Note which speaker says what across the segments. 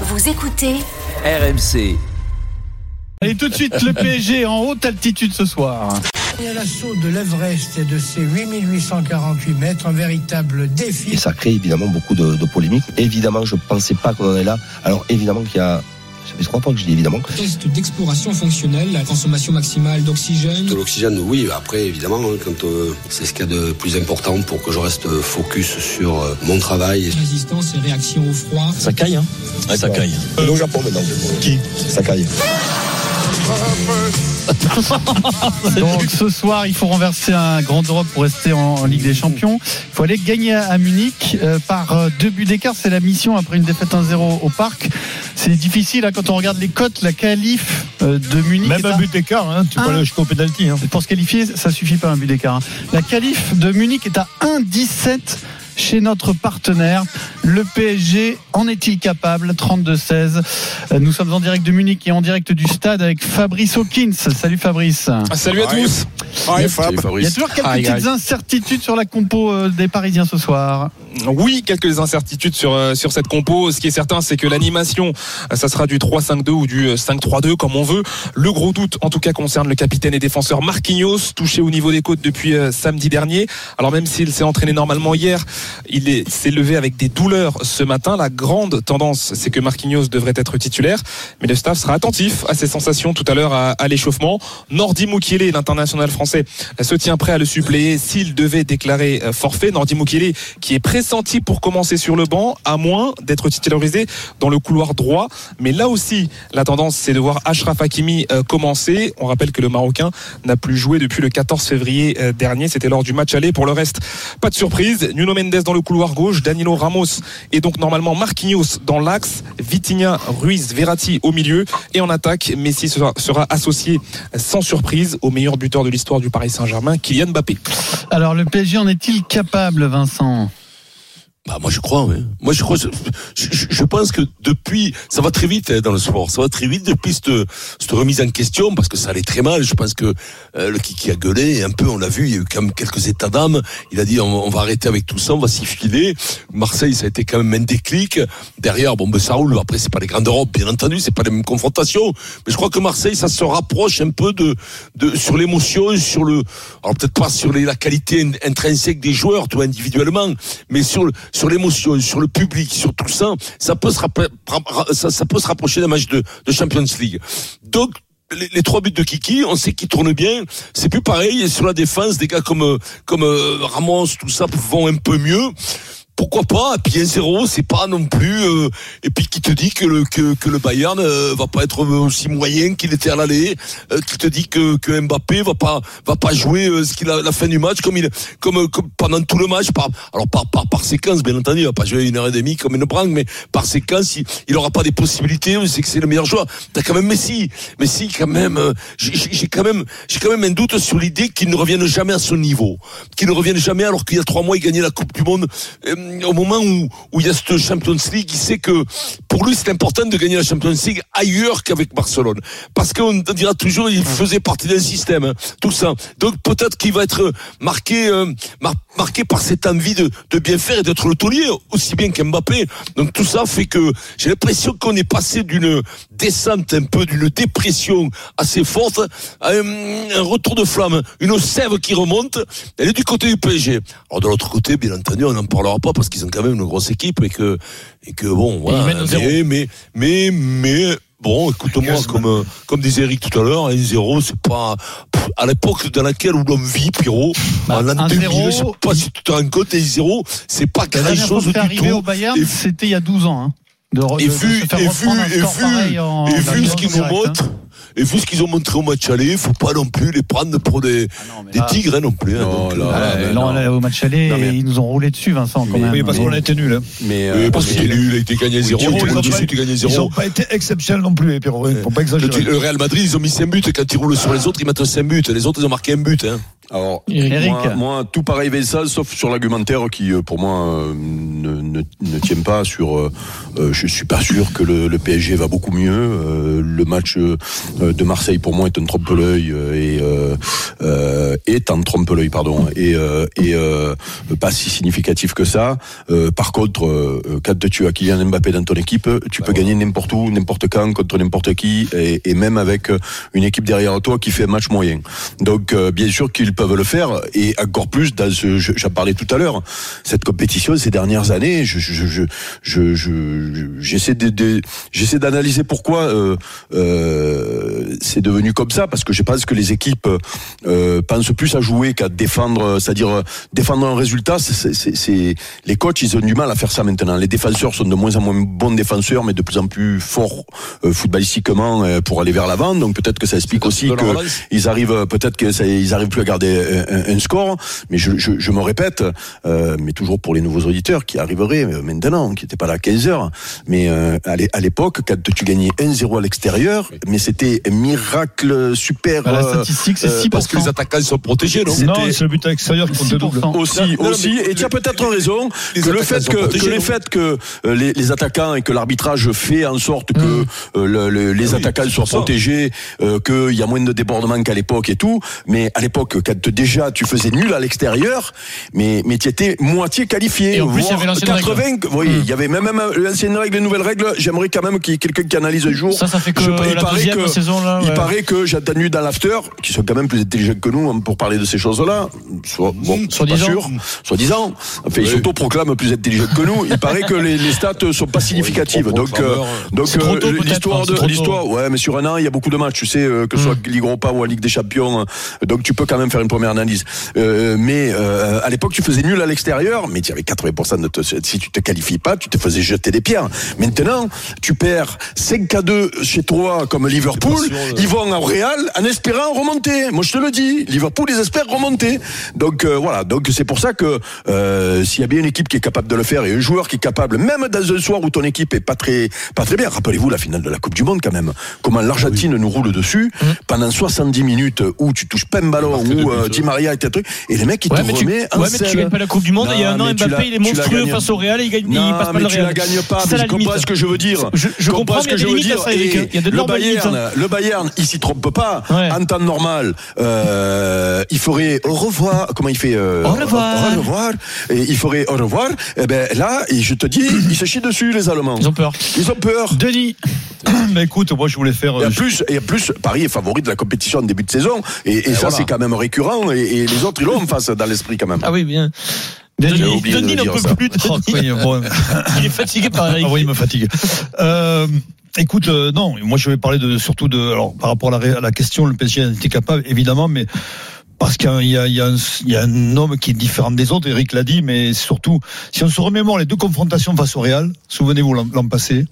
Speaker 1: Vous écoutez
Speaker 2: RMC.
Speaker 3: Allez, tout de suite, le PSG en haute altitude ce soir.
Speaker 4: Et à l'assaut de l'Everest et de ses 8848 mètres, un véritable défi.
Speaker 5: Et ça crée évidemment beaucoup de, de polémiques. Évidemment, je ne pensais pas qu'on en est là. Alors évidemment qu'il y a... Ça fait trois fois que je dis évidemment.
Speaker 6: Test d'exploration fonctionnelle, la consommation maximale d'oxygène.
Speaker 7: De l'oxygène, oui. Après, évidemment, hein, quand euh, c'est ce qu'il y a de plus important pour que je reste focus sur euh, mon travail.
Speaker 6: Résistance et réaction au froid.
Speaker 5: Ça caille, hein
Speaker 8: Ouais, ça caille.
Speaker 5: Euh, au Japon maintenant. Qui Ça caille.
Speaker 3: Donc ce soir, il faut renverser un grand Europe pour rester en, en Ligue des Champions. Il faut aller gagner à, à Munich euh, par euh, deux buts d'écart. C'est la mission après une défaite 1-0 au parc. C'est difficile hein, quand on regarde les cotes. La qualif euh, de Munich.
Speaker 8: Même un
Speaker 3: à-
Speaker 8: but d'écart, hein, tu peux aller jusqu'au pénalty. Hein.
Speaker 3: Pour se qualifier, ça suffit pas un but d'écart. hein. La qualif de Munich est à 1,17 chez notre partenaire. Le PSG en est-il capable? 32-16. Euh, Nous sommes en direct de Munich et en direct du stade avec Fabrice Hawkins. Salut Fabrice.
Speaker 9: Salut à tous.
Speaker 3: Il y a toujours quelques petites incertitudes sur la compo euh, des Parisiens ce soir.
Speaker 9: Oui, quelques incertitudes sur euh, sur cette compo. Ce qui est certain, c'est que l'animation, euh, ça sera du 3-5-2 ou du euh, 5-3-2 comme on veut. Le gros doute, en tout cas, concerne le capitaine et défenseur Marquinhos, touché au niveau des côtes depuis euh, samedi dernier. Alors même s'il s'est entraîné normalement hier, il est- s'est levé avec des douleurs ce matin. La grande tendance, c'est que Marquinhos devrait être titulaire, mais le staff sera attentif à ses sensations tout à l'heure à, à l'échauffement. Nordi Mukiele, l'international français, se tient prêt à le suppléer s'il devait déclarer euh, forfait. Nordi Mukiele qui est pressenti pour commencer sur le banc, à moins d'être titularisé dans le couloir droit. Mais là aussi, la tendance, c'est de voir Ashraf Hakimi euh, commencer. On rappelle que le Marocain n'a plus joué depuis le 14 février euh, dernier. C'était lors du match aller. Pour le reste, pas de surprise. Nuno Mendes dans le couloir gauche, Danilo Ramos et donc normalement Marquinhos dans l'axe, Vitinha, Ruiz, Verratti au milieu et en attaque, Messi sera, sera associé sans surprise au meilleur buteur de l'histoire du Paris Saint-Germain, Kylian Mbappé.
Speaker 3: Alors le PSG en est-il capable, Vincent?
Speaker 10: Bah moi je crois, oui. Moi je crois, je, je- je pense que depuis, ça va très vite hein, dans le sport, ça va très vite depuis cette, remise en question parce que ça allait très mal. Je pense que euh, le Kiki a gueulé un peu, on l'a vu, il y a eu quand même quelques états d'âme. Il a dit on, va arrêter avec tout ça, on va s'y filer. Marseille, ça a été quand même un déclic. Derrière, bon ben ça roule. Après c'est pas les grandes Europes, bien entendu, c'est pas les mêmes confrontations. Mais je crois que Marseille, ça se rapproche un peu de, de sur l'émotion, sur le, alors peut-être pas sur les, la qualité in- intrinsèque des joueurs, toi individuellement, mais sur le, sur l'émotion, sur le public, sur tout ça, ça peut se rapprocher d'un match de, Champions League. Donc les, trois buts de Kiki, on sait qu'ils tournent bien. C'est plus pareil sur la défense. Des gars comme euh, comme euh, Ramos, tout ça vont un peu mieux. Pourquoi pas Et puis 1-0, c'est pas non plus. euh, et puis qui te dit que le que, que le Bayern euh, va pas être aussi moyen qu'il était à l'aller. euh, qui te dit que, que Mbappé va pas va pas jouer euh, ce qu'il a la fin du match comme il comme, euh, comme pendant tout le match. Par, alors par, par par séquence, bien entendu, il va pas jouer une heure et demie comme une branque, mais par séquence, il, il aura pas des possibilités. Sait que c'est le meilleur joueur. T'as quand même Messi. Messi quand même. euh, j'ai quand même j'ai quand même un doute sur l'idée qu'il ne revienne jamais à son niveau, qu'il ne revienne jamais alors qu'il y a trois mois il gagnait la Coupe du Monde. Au moment où où il y a cette Champions League, il sait que pour lui c'est important de gagner la Champions League ailleurs qu'avec Barcelone, parce qu'on dira toujours il faisait partie d'un système, hein, tout ça. Donc peut-être qu'il va être marqué euh, mar- marqué par cette envie de de bien faire et d'être le taulier aussi bien qu'Mbappé. Donc tout ça fait que j'ai l'impression qu'on est passé d'une descente un peu d'une dépression assez forte à un, un retour de flamme, une sève qui remonte. Elle est du côté du PSG. Alors de l'autre côté, bien entendu, on n'en parlera pas parce qu'ils ont quand même une grosse équipe et que et que bon, voilà.
Speaker 8: ils mènent au zéro.
Speaker 10: mais, mais mais mais bon, écoute-moi, comme comme disait Eric tout à l'heure, un zéro, c'est pas pff, à l'époque dans laquelle où l'on vit, Pierrot.
Speaker 3: Bah,
Speaker 10: en l'an
Speaker 3: un
Speaker 10: 2000,
Speaker 3: zéro,
Speaker 10: je sais pas si tu te rends compte, un zéro, c'est pas
Speaker 3: La
Speaker 10: grand chose
Speaker 3: que
Speaker 10: du
Speaker 3: c'est arrivé
Speaker 10: tout.
Speaker 3: au Bayern,
Speaker 10: Et-
Speaker 3: c'était il y a 12 ans. hein, de
Speaker 10: et
Speaker 3: de- de
Speaker 10: vu,
Speaker 3: se faire
Speaker 10: et vu, et vu, et vu ce qu'ils nous
Speaker 3: hein.
Speaker 10: Et vu ce qu'ils ont montré au match aller, faut pas non plus les prendre pour des,
Speaker 3: Ah non, mais
Speaker 10: des
Speaker 3: là-
Speaker 10: tigres hein, non plus. hein,
Speaker 8: Non, là,
Speaker 10: euh,
Speaker 3: mais là, au match aller,
Speaker 8: Non, mais-
Speaker 3: ils nous ont roulé dessus, Vincent, quand même.
Speaker 8: Oui, parce qu'on a été nuls. Hein.
Speaker 2: Mais
Speaker 10: oui,
Speaker 2: euh,
Speaker 10: parce qu'il est
Speaker 2: mais-
Speaker 10: nul, il a été gagné 0,
Speaker 8: Pierrot,
Speaker 10: il
Speaker 8: ils ont
Speaker 10: roule
Speaker 8: pas-
Speaker 10: dessus, tu gagnes
Speaker 8: Ils
Speaker 10: 0.
Speaker 8: n'ont pas été exceptionnels non plus, les Pierrot. hein. Faut pas
Speaker 10: Le,
Speaker 8: exagérer.
Speaker 10: le Real Madrid, ils ont mis 5 buts, quand ils roulent sur les autres, ils mettent 5 buts. Les autres, ils ont marqué un but.
Speaker 1: Alors,
Speaker 3: Eric.
Speaker 1: moi, moi, tout pareil Vincent, sauf sur l'argumentaire qui, euh, pour moi, euh, ne, ne, ne tient pas sur. euh, je suis pas sûr que le, le PSG va beaucoup mieux. Euh, le match de Marseille, pour moi, est un trompe-l'œil et euh, est un trompe-l'œil, pardon, et, et pas si significatif que ça. Par contre, quand tu as Kylian Mbappé dans ton équipe, tu peux gagner n'importe où, n'importe quand, contre n'importe qui, et, et même avec une équipe derrière toi qui fait un match moyen. Donc, bien sûr qu'ils peuvent le faire, et encore plus dans ce, je- j'en parlais tout à l'heure, cette compétition ces dernières années, je, je, je, je, je- je- j'essaie de, de- j'essaie d'analyser pourquoi euh, euh, c'est devenu comme ça, parce que je pense que les équipes euh, pensent plus à jouer qu'à défendre, c'est-à-dire euh, défendre un résultat. c'est- les coachs, ils ont du mal à faire ça maintenant. Les défenseurs sont de moins en moins bons défenseurs, mais de plus en plus forts euh, footballistiquement euh, pour aller vers l'avant. Donc peut-être que ça explique aussi
Speaker 10: De la
Speaker 1: que
Speaker 10: relance.
Speaker 1: ils arrivent peut-être que ça, ils arrivent plus à garder un, un- un score mais je, je, je me répète euh, mais toujours pour les nouveaux auditeurs qui arriveraient euh, maintenant qui n'étaient pas là à 15 heures mais euh, à l'é- à l'époque quand tu gagnais 1-0 à l'extérieur mais c'était un miracle super
Speaker 3: Bah, la
Speaker 1: euh,
Speaker 3: statistique, c'est
Speaker 1: euh,
Speaker 3: 6%.
Speaker 10: Parce que les attaquants sont protégés, non?
Speaker 8: Non, c'est le but à l'extérieur qui compte le double.
Speaker 3: 6%.
Speaker 1: aussi,
Speaker 10: Non, non,
Speaker 1: aussi,
Speaker 10: mais
Speaker 1: et tu as peut-être raison
Speaker 10: les
Speaker 1: que le fait que,
Speaker 10: protégés,
Speaker 1: que les
Speaker 10: non?
Speaker 1: fait que euh, les, les attaquants et que l'arbitrage fait en sorte que
Speaker 3: Mm.
Speaker 1: euh, le- le- les
Speaker 10: Ah oui,
Speaker 1: attaquants soient protégés, euh, qu'il y a moins de débordements qu'à l'époque et tout. Mais à l'époque, quand déjà tu faisais nul à l'extérieur, mais mais tu étais moitié qualifié.
Speaker 2: Et en plus, il y avait l'ancienne
Speaker 1: 80, Oui, il y avait même, même l'ancienne règle, les nouvelles règles. J'aimerais quand même qu'il y ait quelqu'un qui analyse un jour.
Speaker 2: Ça, ça fait que
Speaker 1: Je-
Speaker 2: la deuxième saison, là,
Speaker 1: Il
Speaker 2: ouais.
Speaker 1: paraît que j'ai entendu dans l'after, qui sont quand même plus intelligents que nous hein, pour parler de ces choses-là. Soit, bon, c'est pas
Speaker 2: Soi-disant.
Speaker 1: sûr, soi-disant. Enfin, ils
Speaker 10: Oui.
Speaker 1: s'autoproclament plus intelligents que nous. Il paraît que les, les stats sont pas significatives. Donc, euh, donc
Speaker 2: C'est trop
Speaker 1: euh, l'histoire
Speaker 2: hein,
Speaker 1: de l'histoire, ouais, mais sur un an, il y a beaucoup de matchs, tu sais, euh, que ce soit Ligue Europa ou en Ligue des Champions. euh, Donc, tu peux quand même faire une première analyse. Euh, mais euh, à l'époque, tu faisais nul à l'extérieur, mais tu avais 80% de te, si tu te qualifies pas, tu te faisais jeter des pierres. Maintenant, tu perds 5 à 2 chez toi comme Liverpool,
Speaker 10: sûr,
Speaker 1: ils vont au Real en espérant remonter. Moi, je te le dis, Liverpool, ils espèrent remonter. Donc euh, voilà, donc c'est pour ça que euh, s'il y a bien une équipe qui est capable de le faire et un joueur qui est capable, même dans un soir où ton équipe est pas très pas très bien. Rappelez-vous la finale de la Coupe du Monde quand même. Comment l'Argentine nous roule dessus pendant 70 minutes où tu touches pas un ballon, où euh. Di Maria et tes trucs, et les mecs ils
Speaker 2: Ouais,
Speaker 1: te
Speaker 2: mais tu,
Speaker 1: en
Speaker 2: ouais, mais tu gagnes pas la Coupe du Monde. il y a un an,
Speaker 1: tu
Speaker 2: Mbappé, il est
Speaker 1: tu
Speaker 2: monstrueux
Speaker 1: gagnes.
Speaker 2: face au Real et il, gagne, il
Speaker 1: Non,
Speaker 2: passe pas
Speaker 1: mais
Speaker 2: le
Speaker 1: tu
Speaker 2: Real.
Speaker 1: la gagnes pas, mais je comprends ce que je veux dire.
Speaker 2: Je, je comprends,
Speaker 1: ce que je veux dire. Et
Speaker 2: Il y a de
Speaker 1: le. Bayern, le Bayern, il s'y trompe pas. En temps normal, euh, il ferait au revoir. Comment il fait euh,
Speaker 2: Au revoir.
Speaker 1: Au revoir. Et il ferait au revoir. Et ben là, je te dis, ils se chient dessus les Allemands.
Speaker 2: Ils ont peur.
Speaker 1: Ils ont peur.
Speaker 3: Denis,
Speaker 8: Mais écoute, moi je voulais faire.
Speaker 1: Et en
Speaker 8: euh,
Speaker 1: plus, et en plus, Paris est favori de la compétition en début de saison. Et, et ça,
Speaker 8: voilà.
Speaker 1: c'est quand même récurrent. Et, et les autres, ils l'ont en face dans l'esprit quand même.
Speaker 2: Ah oui, bien. Denis, n'en peut
Speaker 1: ça.
Speaker 2: plus.
Speaker 8: oh,
Speaker 2: Denis.
Speaker 8: oui, bon,
Speaker 2: Il est fatigué par Eric.
Speaker 8: Ah oui, il me fatigue. Euh, écoute, euh, non, moi je vais parler de surtout de, alors par rapport à la, à la question, le PSG était capable, évidemment, mais parce qu'il y y, a un, il y a un homme qui est différent des autres, Eric l'a dit, mais surtout, si on se remémore les deux confrontations face au Real, souvenez-vous l'an l'an passé,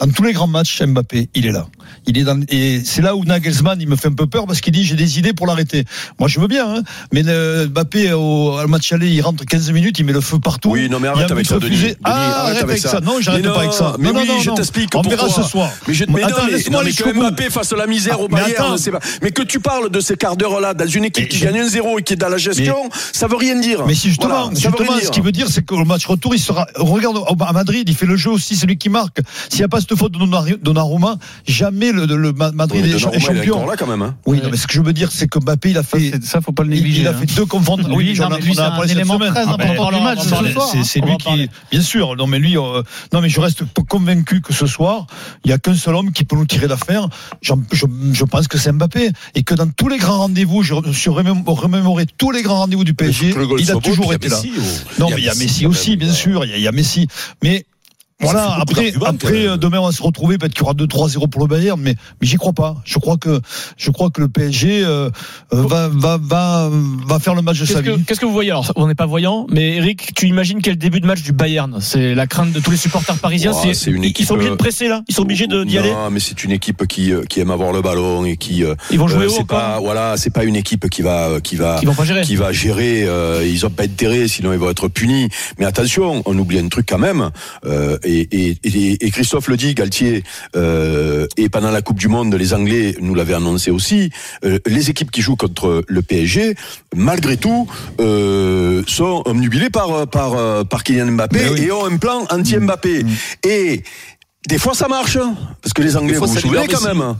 Speaker 8: dans tous les grands matchs, Mbappé, il est là. Il est dans, et c'est là où Nagelsmann, il me fait un peu peur parce qu'il dit j'ai des idées pour l'arrêter. Moi, je veux bien, hein, mais le, Mbappé au, au match aller, il rentre 15 minutes, il met le feu partout.
Speaker 1: Oui, non, mais arrête avec ça. Denis. Denis,
Speaker 8: Ah,
Speaker 1: arrête avec ça.
Speaker 8: Non, j'arrête
Speaker 1: Mais
Speaker 8: pas avec ça.
Speaker 1: Mais
Speaker 8: non,
Speaker 1: oui,
Speaker 8: non,
Speaker 1: je t'explique
Speaker 8: On
Speaker 1: pourquoi.
Speaker 8: verra ce soir.
Speaker 1: Mais, je, mais
Speaker 8: Attends,
Speaker 1: non, mais,
Speaker 8: laisse-moi
Speaker 1: non, mais que. Mbappé fasse la misère au
Speaker 8: mais
Speaker 1: Bayern, pas. Mais que tu parles de ces quarts d'heure là dans une équipe
Speaker 8: Mais
Speaker 1: qui
Speaker 8: je-
Speaker 1: gagne 1-0 et qui est dans la gestion, ça veut rien dire.
Speaker 8: Mais si justement,
Speaker 1: Voilà, ça
Speaker 8: justement ce qui veut dire, c'est que le match retour, il sera. Regarde à Madrid, il fait le jeu aussi, c'est lui qui marque. S'il n'y a pas cette faute de Donnarumma- jamais le, le Ma- Madrid
Speaker 1: Ouais,
Speaker 8: est est
Speaker 1: Donnarumma, il est
Speaker 8: champion.
Speaker 1: encore là quand même. hein.
Speaker 8: Oui, non, mais ce que je veux dire, c'est que Mbappé, il a
Speaker 3: ça,
Speaker 8: fait.
Speaker 3: c'est- ça, faut pas le négliger.
Speaker 8: il a
Speaker 3: hein.
Speaker 8: fait deux confrontations. Oui,
Speaker 3: non,
Speaker 8: j'en
Speaker 3: mais
Speaker 8: ai-
Speaker 3: lui,
Speaker 8: on
Speaker 3: c'est un
Speaker 8: parlé cette
Speaker 3: élément
Speaker 8: semaine.
Speaker 3: très important du match
Speaker 8: C'est
Speaker 3: hein.
Speaker 8: lui qui, bien sûr. Non, mais lui, euh, non, mais je reste convaincu que ce soir, il y a qu'un seul homme qui peut nous tirer d'affaire. Je, je pense que c'est Mbappé et que dans tous les grands rendez-vous, je je suis remémo- remémoré tous les grands rendez-vous du PSG,
Speaker 10: le
Speaker 8: il a toujours été là.
Speaker 10: Messi.
Speaker 8: Non, mais il y a Messi aussi, bien
Speaker 10: là.
Speaker 8: sûr. Il y, a- Messi. Mais
Speaker 10: Ça
Speaker 8: voilà, après, après euh, demain on va se retrouver, peut-être qu'il y aura 2-3-0 pour le Bayern, mais, mais j'y crois pas. Je crois que, je crois que le PSG euh, euh, va, va, va, va faire le match de
Speaker 2: Qu'est-ce
Speaker 8: sa
Speaker 2: que,
Speaker 8: vie.
Speaker 2: qu'est-ce que vous voyez Alors, on n'est pas voyant, mais Eric, tu imagines quel début de match du Bayern C'est la crainte de tous les supporters parisiens.
Speaker 1: Ouah,
Speaker 2: c'est,
Speaker 1: c'est une
Speaker 2: ils sont obligés de
Speaker 1: euh,
Speaker 2: presser là. Ils sont obligés de, d'y aller.
Speaker 1: Non, mais c'est une équipe qui, euh, qui aime avoir le ballon et qui. euh,
Speaker 2: Ils vont jouer
Speaker 1: euh,
Speaker 2: haut.
Speaker 1: pas, voilà, c'est pas une équipe qui va, qui va,
Speaker 2: Ils vont pas gérer.
Speaker 1: qui va gérer. euh, ils ont pas intérêt, sinon ils vont être punis. Mais attention, on oublie un truc quand même. Et, et, et, et Christophe le dit, Galtier, euh, et pendant la Coupe du Monde, les Anglais nous l'avaient annoncé aussi, euh, les équipes qui jouent contre le PSG, malgré tout, euh, sont omnubilées par, par, par Kylian Mbappé
Speaker 8: oui.
Speaker 1: et ont un plan anti-Mbappé. Et des fois ça marche, hein, parce que les Anglais,
Speaker 10: fois,
Speaker 1: vous quand même.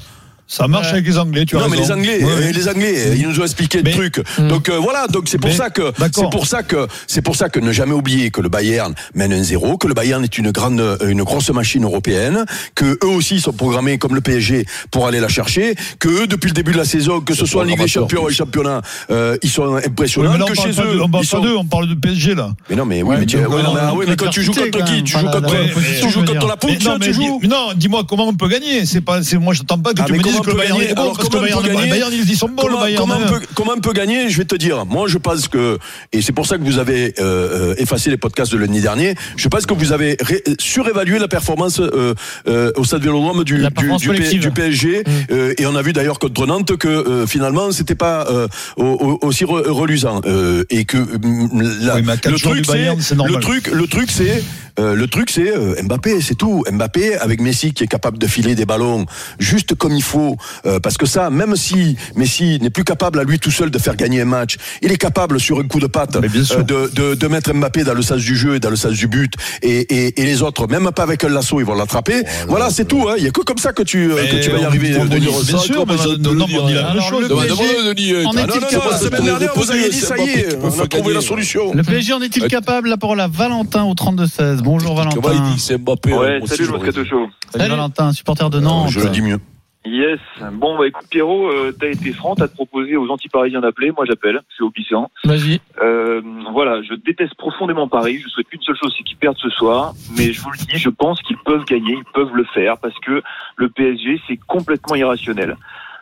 Speaker 8: Ça marche avec les Anglais, tu as
Speaker 1: non, mais les. Anglais,
Speaker 8: Ouais,
Speaker 1: euh, les Anglais, euh, ils nous ont expliqué le truc.
Speaker 2: Mm.
Speaker 1: Donc euh, voilà, donc c'est pour ça que c'est pour ça que c'est pour ça que ne jamais oublier que le Bayern mène un zéro, que le Bayern est une grande, euh, une grosse machine européenne, que eux aussi sont programmés comme le PSG pour aller la chercher, que eux depuis le début de la saison, que ce soit en Ligue des Champions ou championnat, euh, ils sont
Speaker 8: Oui,
Speaker 1: impressionnants.
Speaker 8: mais là,
Speaker 1: que chez
Speaker 8: pas de-
Speaker 1: eux,
Speaker 8: on parle pas
Speaker 1: sont-
Speaker 8: d'eux, on parle de PSG, là.
Speaker 1: Mais non, mais oui,
Speaker 8: Ouais,
Speaker 1: mais, tu,
Speaker 8: donc,
Speaker 1: ouais, non, mais, oui, mais quand tu joues contre qui? Tu joues contre, tu joues contre la
Speaker 8: mais
Speaker 1: tu joues.
Speaker 8: non, dis-moi comment on peut gagner. C'est pas, c'est, moi, je t'attends pas que
Speaker 1: Ah,
Speaker 8: tu me dises que
Speaker 1: on
Speaker 8: Bayern
Speaker 1: Alors,
Speaker 8: parce que le
Speaker 1: comment on
Speaker 8: Bayern, le
Speaker 1: gagner
Speaker 8: Bayern, ils ils sont bons, le
Speaker 1: comment,
Speaker 8: Bayern.
Speaker 1: comment,
Speaker 8: hein.
Speaker 1: on peut, comment on peut gagner Je vais te dire. Moi, je pense que, et c'est pour ça que vous avez euh, euh, effacé les podcasts de l'année dernière, je pense que vous avez ré- surévalué la performance euh, euh, au stade Vélodrome du, du, du PSG. euh, et on a vu d'ailleurs contre Nantes que euh, finalement, c'était pas euh, au- au- aussi re- reluisant. Euh, et que mm, la-
Speaker 8: Oui,
Speaker 1: truc,
Speaker 8: Bayern,
Speaker 1: le truc, le truc, c'est euh, le truc, c'est euh, Mbappé, c'est tout. Mbappé avec Messi qui est capable de filer des ballons juste comme il faut, euh, parce que ça, même si Messi n'est plus capable à lui tout seul de faire gagner un match, il est capable sur un coup de patte
Speaker 8: Mais bien sûr.
Speaker 1: euh, de, de, de mettre Mbappé dans le sens du jeu et dans le sens du but, et, et, et les autres, même pas avec un lasso, ils vont l'attraper. voilà, c'est tout. hein. Il y a que comme ça que tu, euh, que tu vas y arriver, Denis.
Speaker 8: Bien sûr, mais non, on dit la même chose.
Speaker 10: Denis,
Speaker 1: la semaine dernière, vous avez dit, ça y est, on a trouvé la solution.
Speaker 3: Le PSG en est-il capable La parole à Valentin au 32-16. Bonjour
Speaker 10: Comment il
Speaker 3: Valentin.
Speaker 10: dit c'est Mbappé
Speaker 11: Ouais,
Speaker 10: aussi,
Speaker 11: salut Moscato. Show.
Speaker 3: Salut
Speaker 2: Salut.
Speaker 3: Valentin, supporter de Nantes.
Speaker 1: Je le dis mieux.
Speaker 11: Yes. Bon, bah écoute Pierrot, euh, t'as été franc, t'as proposé aux anti-parisiens d'appeler. Moi j'appelle, suis au glissant.
Speaker 2: Vas-y.
Speaker 11: Euh, voilà, je déteste profondément Paris. Je souhaite qu'une seule chose, c'est qu'ils perdent ce soir. Mais je vous le dis, je pense qu'ils peuvent gagner, ils peuvent le faire parce que le PSG, c'est complètement irrationnel.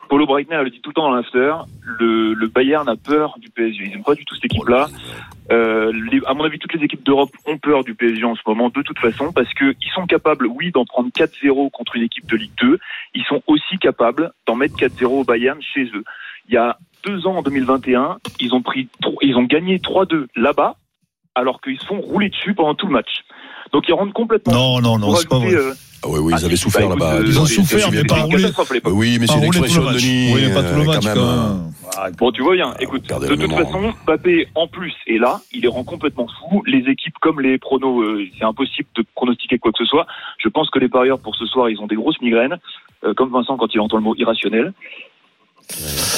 Speaker 11: Paulo Breitner le dit tout le temps dans l'after, le, le Bayern a peur du PSG. Ils n'aiment pas du tout cette équipe-là. Euh, les- à mon avis, toutes les équipes d'Europe ont peur du PSG en ce moment, de toute façon, parce que ils sont capables, oui, d'en prendre 4-0 contre une équipe de Ligue 2. Ils sont aussi capables d'en mettre 4-0 au Bayern chez eux. Il y a deux ans, en 2021, ils ont pris, ils ont gagné 3-2 là-bas, alors qu'ils se font rouler dessus pendant tout le match. Donc ils rentrent complètement.
Speaker 8: Non, non, non, c'est pas vrai.
Speaker 11: euh,
Speaker 1: Ah oui, oui, ils
Speaker 11: Ah,
Speaker 1: avaient souffert
Speaker 11: bah,
Speaker 1: là-bas.
Speaker 11: écoute,
Speaker 8: Ils ont
Speaker 11: euh,
Speaker 8: souffert, mais pas roulé.
Speaker 11: catastrophe à l'époque.
Speaker 1: Oui, mais c'est une
Speaker 8: tout
Speaker 1: expression de. Denis.
Speaker 8: Oui, pas tout le
Speaker 1: euh,
Speaker 8: match,
Speaker 1: quand même, euh,
Speaker 8: même.
Speaker 11: Bon, tu vois bien. Écoute, de toute façon, Mbappé en plus est là. Il les rend complètement fous. Les équipes comme les pronos, euh, c'est impossible de pronostiquer quoi que ce soit. Je pense que les parieurs pour ce soir, ils ont des grosses migraines, euh, comme Vincent quand il entend le mot irrationnel.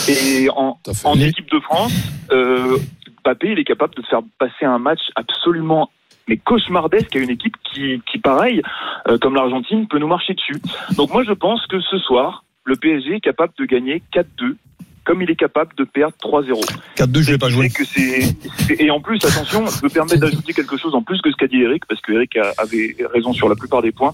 Speaker 11: Et en, équipe de France, euh, Mbappé, il est capable de faire passer un match absolument mais cauchemardesque à une équipe qui, qui pareil, euh, comme l'Argentine, peut nous marcher dessus. Donc moi, je pense que ce soir, le PSG est capable de gagner 4-2, comme il est capable de perdre 3-0.
Speaker 8: 4-2, je vais pas jouer.
Speaker 11: Que c'est c'est- et en plus attention, je me permets d'ajouter quelque chose en plus que ce qu'a dit Eric parce que Eric a- avait raison sur la plupart des points.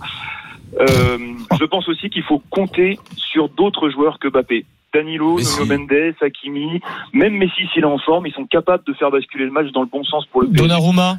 Speaker 11: Euh, je pense aussi qu'il faut compter sur d'autres joueurs que Mbappé. Danilo. Nuno Mendes, Hakimi, même Messi s'il est en forme, ils sont capables de faire basculer le match dans le bon sens pour le PSG.
Speaker 2: Donnarumma.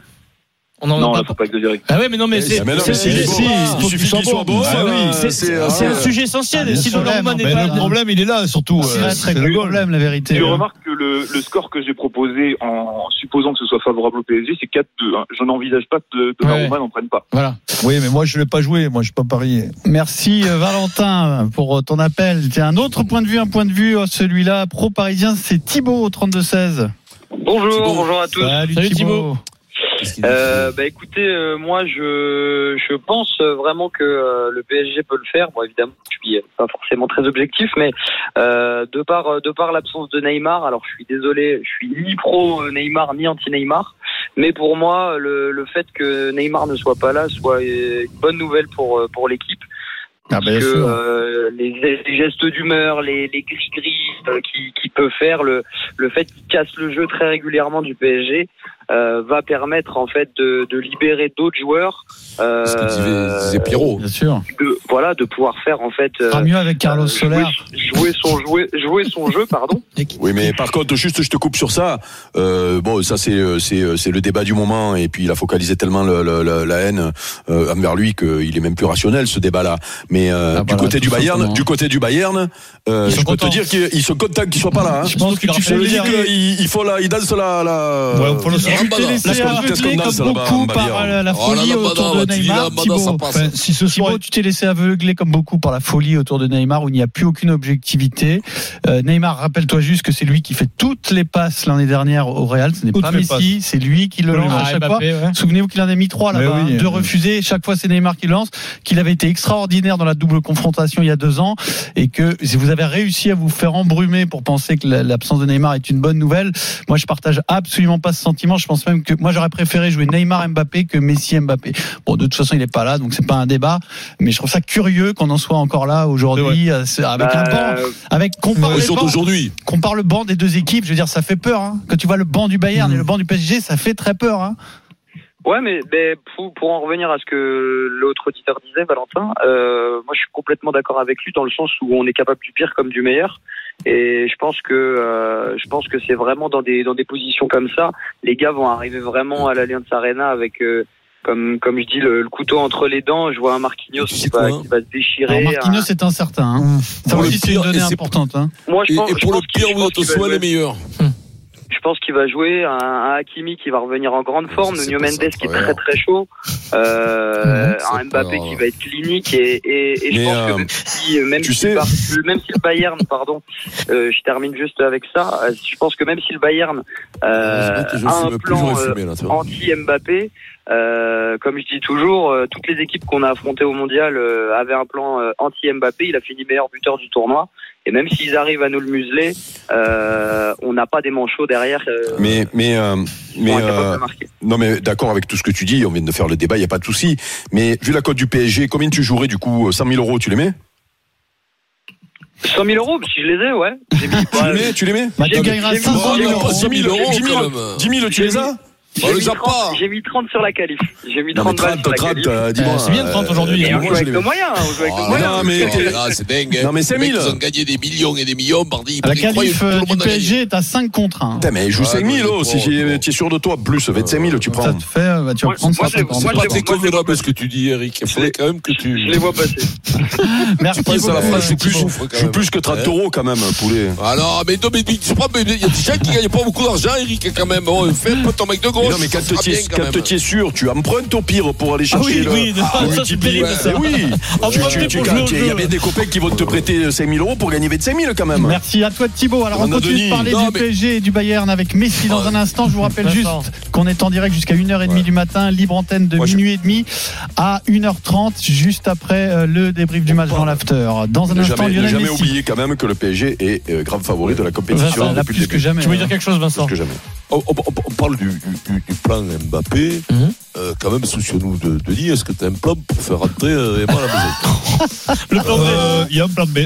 Speaker 2: On en
Speaker 11: Non, là,
Speaker 2: pas.
Speaker 11: faut pas exagérer.
Speaker 2: Ah ouais, mais non, mais c'est.
Speaker 1: mais non,
Speaker 2: c'est-
Speaker 1: mais il suffit qu'il soit.
Speaker 2: Ah c'est
Speaker 1: c'est euh,
Speaker 2: un sujet essentiel.
Speaker 3: Ah,
Speaker 2: si Donnarumma n'est pas.
Speaker 8: le problème, il est là, surtout.
Speaker 3: C'est
Speaker 8: euh,
Speaker 3: un très
Speaker 8: c'est
Speaker 3: gros
Speaker 8: le
Speaker 3: problème, la vérité.
Speaker 11: Tu
Speaker 3: hein.
Speaker 11: remarques que le, le score que j'ai proposé en supposant que ce soit favorable au PSG, c'est 4-2. hein. Je n'envisage pas que Donnarumma n'en prenne pas.
Speaker 2: Voilà.
Speaker 8: Oui, mais moi, je ne l'ai pas joué. Moi, je ne pas parier.
Speaker 3: Merci euh, Valentin pour euh, ton appel. Tiens, un autre point de vue, un point de vue, euh, celui-là, pro-parisien, c'est Thibaut au 32-16.
Speaker 12: Bonjour,
Speaker 10: Thibaut.
Speaker 12: bonjour à tous.
Speaker 3: Salut,
Speaker 2: Salut,
Speaker 3: Thibaut.
Speaker 12: Euh, bah écoutez, euh, moi je je pense vraiment que euh, le PSG peut le faire. Bon évidemment, je suis pas forcément très objectif, mais euh, de par de par l'absence de Neymar, alors je suis désolé, je suis ni pro Neymar ni anti Neymar, mais pour moi le, le fait que Neymar ne soit pas là soit une bonne nouvelle pour euh, pour l'équipe.
Speaker 3: Ah,
Speaker 12: Parce
Speaker 3: bien
Speaker 12: que euh, les, les gestes d'humeur, les, les gris-gris euh, qui, qui peut faire, le, le fait qu'il casse le jeu très régulièrement du PSG, euh, va permettre en fait de, de libérer d'autres joueurs. Euh,
Speaker 10: Ce que disait, disait Pierrot.
Speaker 3: Bien sûr.
Speaker 12: de, voilà, de pouvoir faire en fait euh,
Speaker 3: mieux avec Carlos
Speaker 12: euh,
Speaker 3: Soler.
Speaker 12: jouer, jouer son jouer, jouer son jeu, pardon.
Speaker 1: Oui, mais par contre, juste, je te coupe sur ça. Euh, bon, ça c'est c'est c'est le débat du moment, et puis il a focalisé tellement le- le- le- la haine euh, envers lui qu'il est même plus rationnel ce débat-là. Mais euh,
Speaker 3: Ah,
Speaker 1: du
Speaker 3: voilà,
Speaker 1: côté du Bayern, du côté du Bayern, euh,
Speaker 2: Ils
Speaker 1: je
Speaker 2: sont
Speaker 1: peux te
Speaker 2: contents.
Speaker 1: dire qu'ils sont contents qu'il soit pas là. Hein.
Speaker 3: Je pense que tu lien.
Speaker 1: qu'il il faut la, il danse la, la
Speaker 8: Ouais,
Speaker 3: tu t'es laissé aveugler comme beaucoup par la
Speaker 10: Oh,
Speaker 3: folie
Speaker 10: lambada,
Speaker 3: autour de Neymar.
Speaker 8: si ce soir,
Speaker 3: tu t'es laissé aveugler comme beaucoup par la folie autour de Neymar où il n'y a plus aucune objectivité. Euh, Neymar, rappelle-toi juste que c'est lui qui fait toutes les passes l'année dernière au Real. Ce n'est pas Messi, c'est lui qui le lance à
Speaker 2: Ah,
Speaker 3: chaque fois. Souvenez-vous qu'il en a mis trois là-bas, hein, deux
Speaker 8: euh,
Speaker 3: refusés. Chaque fois, c'est Neymar qui le lance. Qu'il avait été extraordinaire dans la double confrontation il y a deux ans et que si vous avez réussi à vous faire embrumer pour penser que la- l'absence de Neymar est une bonne nouvelle, moi je partage absolument pas ce sentiment. Je pense même que moi j'aurais préféré jouer Neymar Mbappé que Messi Mbappé. Bon, de toute façon, il est pas là, donc c'est pas un débat. Mais je trouve ça curieux qu'on en soit encore là aujourd'hui euh, avec
Speaker 12: Bah,
Speaker 3: un banc, avec compare le banc des deux équipes. Je veux dire, ça fait peur. Hein. Quand tu vois le banc du Bayern
Speaker 12: Mm.
Speaker 3: et le banc du PSG, ça fait très peur. Hein.
Speaker 12: Ouais, mais, mais pour, pour en revenir à ce que l'autre auditeur disait, Valentin, euh, moi je suis complètement d'accord avec lui dans le sens où on est capable du pire comme du meilleur. Et je pense que euh, je pense que c'est vraiment dans des dans des positions comme ça, les gars vont arriver vraiment à l'Allianz Arena avec euh, comme comme je dis le, le couteau entre les dents. Je vois un Marquinhos qui va,
Speaker 10: quoi
Speaker 12: qui va se déchirer.
Speaker 3: Alors Marquinhos est incertain. Hein. Ça
Speaker 10: le
Speaker 3: aussi, c'est une
Speaker 10: pire,
Speaker 3: donnée
Speaker 10: et c'est-
Speaker 3: importante. Hein.
Speaker 12: Moi je
Speaker 10: Et,
Speaker 12: pense,
Speaker 10: et
Speaker 12: je
Speaker 10: pour le
Speaker 12: pense
Speaker 10: pire,
Speaker 12: je
Speaker 10: on
Speaker 12: pense
Speaker 10: te
Speaker 12: qu'il va
Speaker 10: soit les meilleurs.
Speaker 12: Je pense qu'il va jouer un, un Hakimi qui va revenir en grande forme, Nuno Mendes qui est très très chaud, euh, un Mbappé qui va être clinique et, et, et je pense
Speaker 1: euh,
Speaker 12: que même si, même si,
Speaker 1: sais-
Speaker 12: le Bar- même si le Bayern, pardon, euh, je termine juste avec ça, euh, je pense que même si le Bayern euh, a un plan euh, anti-Mbappé, euh, comme je dis toujours, euh, toutes les équipes qu'on a affrontées au mondial euh, avaient un plan euh, anti-Mbappé. Il a fini meilleur buteur du tournoi. Et même s'ils arrivent à nous le museler, euh, on n'a pas des manchots derrière. euh,
Speaker 1: Mais, mais, euh, mais, euh, non, mais d'accord avec tout ce que tu dis. On vient de faire le débat, il n'y a pas de souci. Mais vu la cote du PSG, combien tu jouerais du coup 100 000 euros, tu les mets
Speaker 12: 100 000 euros, si je les ai, ouais. Mis,
Speaker 1: Tu les mets Tu les mets
Speaker 3: Bah, tu
Speaker 12: J'ai-
Speaker 3: gagneras
Speaker 12: j'ai-
Speaker 3: 500
Speaker 12: j'ai-
Speaker 3: 000
Speaker 10: Oh,
Speaker 3: euros.
Speaker 10: pas 10 000 euros,
Speaker 1: 10 000,
Speaker 10: quand même.
Speaker 1: 10 000, tu les as?
Speaker 12: J'ai
Speaker 10: les
Speaker 12: mis
Speaker 10: a
Speaker 12: 30
Speaker 10: pas.
Speaker 12: J'ai mis 30 sur la qualif. J'ai mis
Speaker 1: Non, mais
Speaker 12: 30 balles
Speaker 1: 30,
Speaker 12: sur la
Speaker 1: 30,
Speaker 12: qualif.
Speaker 1: euh.
Speaker 2: Euh, c'est bien 30 aujourd'hui.
Speaker 1: euh,
Speaker 12: Et on
Speaker 1: moi,
Speaker 12: joue avec nos
Speaker 1: mets.
Speaker 12: moyens, on joue avec
Speaker 10: Oh,
Speaker 12: moyens.
Speaker 1: non, mais
Speaker 10: Oh, c'est dingue. hein.
Speaker 1: Non, mais c'est 1000.
Speaker 10: Ils ont gagné des millions et des millions, pardi.
Speaker 3: La qualif
Speaker 10: le
Speaker 3: euh, du. PSG est à 5 contre 1.
Speaker 1: Putain, mais joue
Speaker 10: Ouais,
Speaker 1: 5 000,
Speaker 10: non,
Speaker 1: oh,
Speaker 10: mais
Speaker 1: si tu es sûr de toi, plus 25 000, tu
Speaker 3: Ça
Speaker 1: prends.
Speaker 3: te fait, euh, bah, tu vas
Speaker 12: Moi,
Speaker 3: prendre
Speaker 12: moi, je-
Speaker 3: 150.
Speaker 12: moi,
Speaker 10: C'est pas ce que tu dis, Eric. Il faudrait quand même que tu.
Speaker 12: Je les vois passer.
Speaker 3: Merci
Speaker 1: Tu je suis
Speaker 3: euh,
Speaker 1: plus, que 30
Speaker 10: Ouais.
Speaker 1: euros quand même, poulet.
Speaker 10: Alors, mais non, mais tu mais il y a des gens qui gagnent pas beaucoup d'argent, Eric, quand même. Bon, fais un peu ton mec de
Speaker 1: Mais
Speaker 10: gauche.
Speaker 1: non, mais quand tu es,
Speaker 10: quand
Speaker 1: quand
Speaker 10: même.
Speaker 1: tu es sûr, tu empruntes au pire pour aller
Speaker 2: Ah
Speaker 1: chercher
Speaker 2: oui, ça.
Speaker 1: Eh oui, il y a bien des copains qui vont te prêter 5 000 euros pour gagner 25 000 quand même.
Speaker 3: Merci à toi Thibaut. Alors on continue de parler du PSG et du Bayern avec Messi dans un instant. Je vous rappelle juste qu'on est en direct jusqu'à 1h30
Speaker 10: Ouais.
Speaker 3: du matin, libre antenne de minuit et demi à 1h30, juste après euh, le débrief du match dans l'after. Dans un instant, Lionel
Speaker 1: jamais oublier quand même que le PSG est euh, grave favori de la compétition depuis
Speaker 3: plus
Speaker 1: le
Speaker 3: que
Speaker 1: début.
Speaker 3: jamais.
Speaker 2: Tu veux
Speaker 3: hein.
Speaker 2: dire quelque chose, Vincent
Speaker 1: Plus que jamais.
Speaker 10: On, on- on- on parle du, du- du plan Mbappé.
Speaker 2: Mhm.
Speaker 10: Euh, quand même, soucions-nous de, de dire, est-ce que tu as un plan pour faire rentrer euh, Neymar à la maison?
Speaker 2: Le plan B.
Speaker 8: Euh, Il y a un plan B.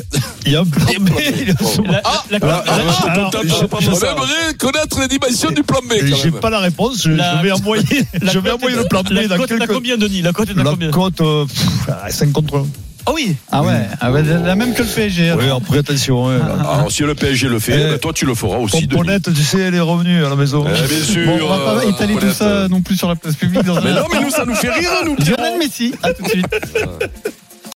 Speaker 8: Il y a un plan B.
Speaker 2: La-
Speaker 10: Ah,
Speaker 2: la- la- la-
Speaker 1: attends,
Speaker 8: je-
Speaker 10: On aimerait connaître les dimensions du plan B,
Speaker 8: J'ai pas la réponse. Je,
Speaker 2: La-
Speaker 8: je vais envoyer,
Speaker 2: la
Speaker 8: je vais
Speaker 2: cote
Speaker 8: envoyer le plan B
Speaker 2: La
Speaker 8: dans
Speaker 2: cote est à
Speaker 8: quelques.
Speaker 2: combien, Denis? La cote est à
Speaker 8: La
Speaker 2: combien?
Speaker 8: cote, pff, ah, 5 contre 1.
Speaker 2: Ah oui
Speaker 3: Ah ouais, ah ouais, la même que le PSG. alors.
Speaker 8: Oui, après, attention. hein.
Speaker 1: Alors si le PSG le fait,
Speaker 8: Eh,
Speaker 1: ben, toi tu le feras aussi.
Speaker 8: Pomponette, tu sais, elle est revenue à la maison.
Speaker 1: Eh, bien sûr.
Speaker 3: Bon, on va pas
Speaker 1: euh,
Speaker 3: étaler tout ça non plus sur la place publique dans
Speaker 1: Mais non, mais nous ça nous fait rire, nous.
Speaker 3: Lionel Messi, à tout de suite.